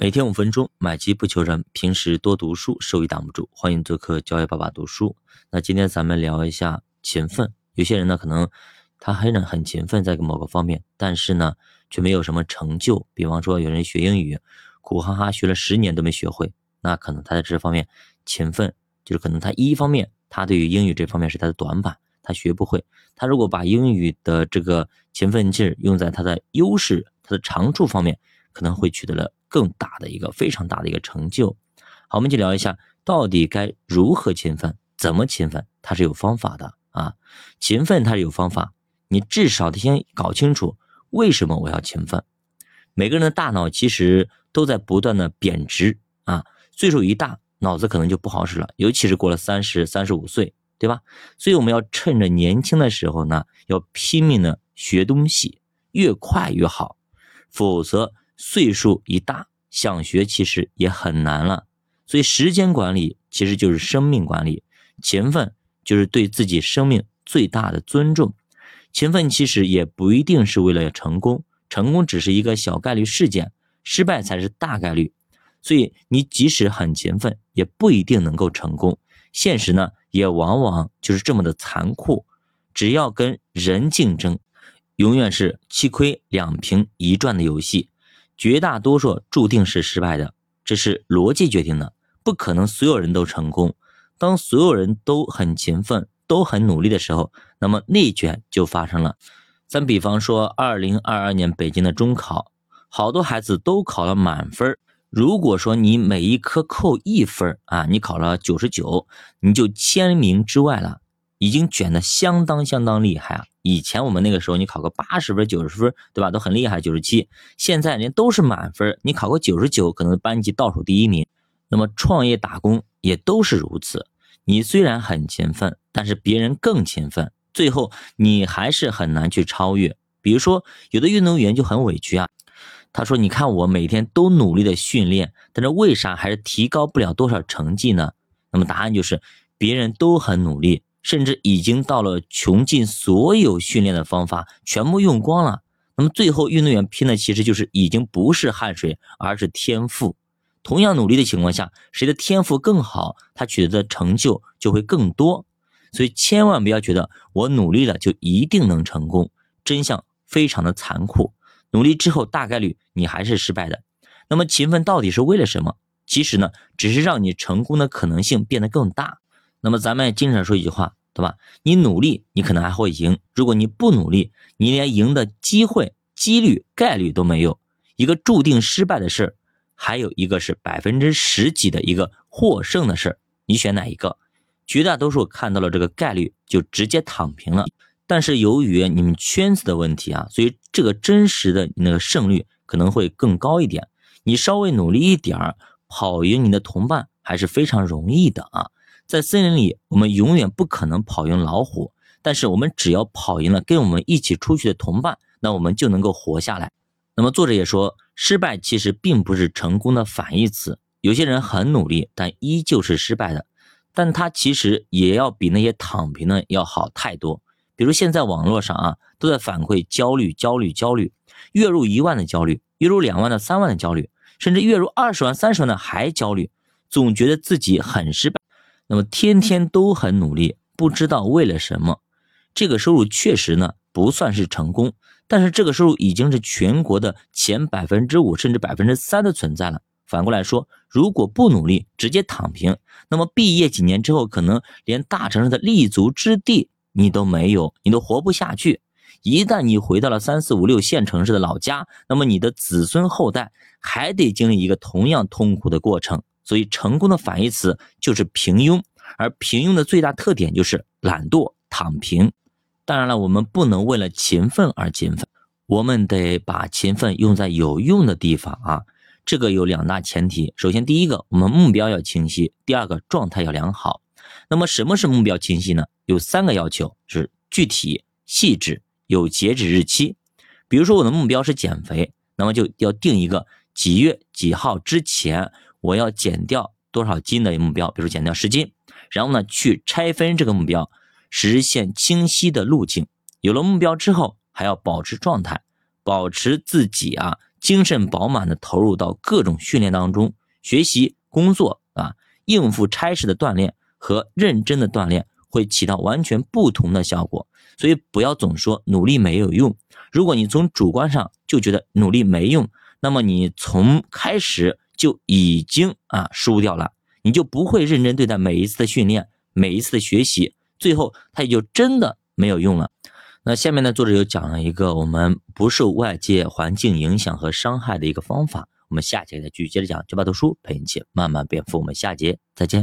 每天五分钟，买基不求人。平时多读书，收益挡不住。欢迎做客教育爸爸读书。那今天咱们聊一下勤奋。有些人呢，可能他很很勤奋，在某个方面，但是呢，却没有什么成就。比方说，有人学英语，苦哈哈学了十年都没学会，那可能他在这方面勤奋，就是可能他一方面他对于英语这方面是他的短板，他学不会。他如果把英语的这个勤奋劲用在他的优势、他的长处方面，可能会取得了。更大的一个非常大的一个成就，好，我们就聊一下到底该如何勤奋，怎么勤奋，它是有方法的啊。勤奋它是有方法，你至少得先搞清楚为什么我要勤奋。每个人的大脑其实都在不断的贬值啊，岁数一大，脑子可能就不好使了，尤其是过了三十三十五岁，对吧？所以我们要趁着年轻的时候呢，要拼命的学东西，越快越好，否则。岁数一大，想学其实也很难了。所以时间管理其实就是生命管理，勤奋就是对自己生命最大的尊重。勤奋其实也不一定是为了成功，成功只是一个小概率事件，失败才是大概率。所以你即使很勤奋，也不一定能够成功。现实呢，也往往就是这么的残酷。只要跟人竞争，永远是七亏两平一赚的游戏。绝大多数注定是失败的，这是逻辑决定的，不可能所有人都成功。当所有人都很勤奋、都很努力的时候，那么内卷就发生了。咱比方说，二零二二年北京的中考，好多孩子都考了满分。如果说你每一科扣一分啊，你考了九十九，你就千名之外了。已经卷的相当相当厉害啊！以前我们那个时候，你考个八十分、九十分，对吧？都很厉害，九十七。现在人都是满分，你考个九十九，可能班级倒数第一名。那么创业打工也都是如此。你虽然很勤奋，但是别人更勤奋，最后你还是很难去超越。比如说，有的运动员就很委屈啊，他说：“你看我每天都努力的训练，但是为啥还是提高不了多少成绩呢？”那么答案就是别人都很努力。甚至已经到了穷尽所有训练的方法，全部用光了。那么最后运动员拼的其实就是已经不是汗水，而是天赋。同样努力的情况下，谁的天赋更好，他取得的成就就会更多。所以千万不要觉得我努力了就一定能成功，真相非常的残酷。努力之后大概率你还是失败的。那么勤奋到底是为了什么？其实呢，只是让你成功的可能性变得更大。那么咱们经常说一句话。对吧？你努力，你可能还会赢；如果你不努力，你连赢的机会、几率、概率都没有。一个注定失败的事还有一个是百分之十几的一个获胜的事你选哪一个？绝大多数看到了这个概率就直接躺平了。但是由于你们圈子的问题啊，所以这个真实的那个胜率可能会更高一点。你稍微努力一点儿，跑赢你的同伴还是非常容易的啊。在森林里，我们永远不可能跑赢老虎，但是我们只要跑赢了跟我们一起出去的同伴，那我们就能够活下来。那么作者也说，失败其实并不是成功的反义词。有些人很努力，但依旧是失败的，但他其实也要比那些躺平的要好太多。比如现在网络上啊，都在反馈焦虑、焦虑、焦虑，月入一万的焦虑，月入两万的、三万的焦虑，甚至月入二十万、三十万的还焦虑，总觉得自己很失败。那么天天都很努力，不知道为了什么。这个收入确实呢不算是成功，但是这个收入已经是全国的前百分之五甚至百分之三的存在了。反过来说，如果不努力，直接躺平，那么毕业几年之后，可能连大城市的立足之地你都没有，你都活不下去。一旦你回到了三四五六线城市的老家，那么你的子孙后代还得经历一个同样痛苦的过程。所以，成功的反义词就是平庸，而平庸的最大特点就是懒惰、躺平。当然了，我们不能为了勤奋而勤奋，我们得把勤奋用在有用的地方啊。这个有两大前提：首先，第一个，我们目标要清晰；第二个，状态要良好。那么，什么是目标清晰呢？有三个要求：是具体、细致、有截止日期。比如说，我的目标是减肥，那么就要定一个几月几号之前。我要减掉多少斤的目标，比如减掉十斤，然后呢，去拆分这个目标，实现清晰的路径。有了目标之后，还要保持状态，保持自己啊精神饱满的投入到各种训练当中，学习、工作啊，应付差事的锻炼和认真的锻炼会起到完全不同的效果。所以不要总说努力没有用。如果你从主观上就觉得努力没用，那么你从开始就已经啊输掉了，你就不会认真对待每一次的训练，每一次的学习，最后它也就真的没有用了。那下面呢，作者又讲了一个我们不受外界环境影响和伤害的一个方法。我们下节再继续接着讲，九八读书陪你一起慢慢变富。我们下节再见。